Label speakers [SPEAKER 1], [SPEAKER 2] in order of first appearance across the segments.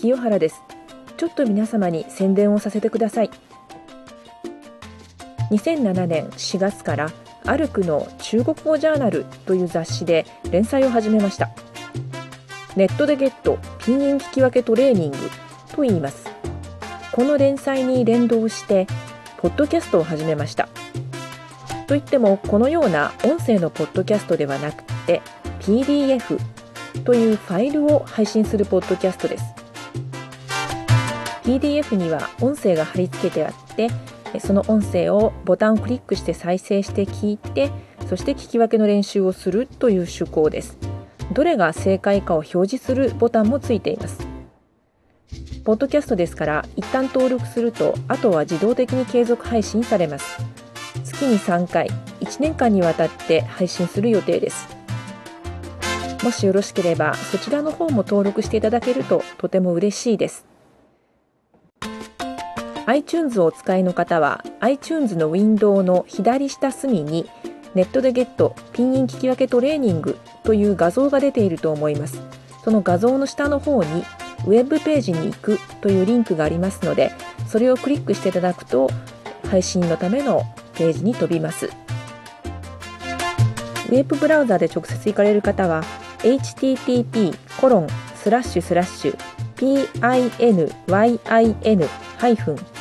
[SPEAKER 1] 清原です。ちょっと皆様に宣伝をさせてください。2007年4月からアルクの中国語ジャーナルという雑誌で連載を始めました。ネットでゲットピンイン聞き分けトレーニングと言います。この連載に連動してポッドキャストを始めました。といってもこのような音声のポッドキャストではなくて PDF というファイルを配信するポッドキャストです。PDF には音声が貼り付けてあってその音声をボタンをクリックして再生して聞いてそして聞き分けの練習をするという手法です。どれが正解かを表示するボタンもついています。ポッドキャストですから一旦登録するとあとは自動的に継続配信されます。月に3回1年間にわたって配信する予定です。もしよろしければそちらの方も登録していただけるととても嬉しいです。iTunes をお使いの方は iTunes のウィンドウの左下隅にネットでゲットピンイン聞き分けトレーニングという画像が出ていると思います。その画像の下の方にウェブページに行くというリンクがありますのでそれをクリックしていただくと配信のためのページに飛びます。ウェブブラウザで直接行かれる方は http コロンスラッシュスラッシュ Pinyn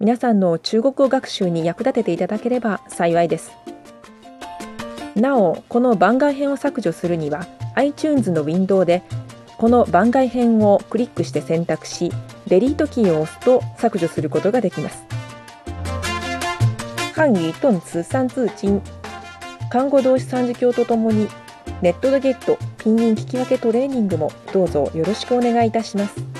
[SPEAKER 1] 皆さんの中国語学習に役立てていただければ幸いですなおこの番外編を削除するには iTunes のウィンドウでこの番外編をクリックして選択しデリートキーを押すと削除することができます漢語動詞三字经漢語動詞三字経とともにネットでゲットピンイン聞き分けトレーニングもどうぞよろしくお願いいたします。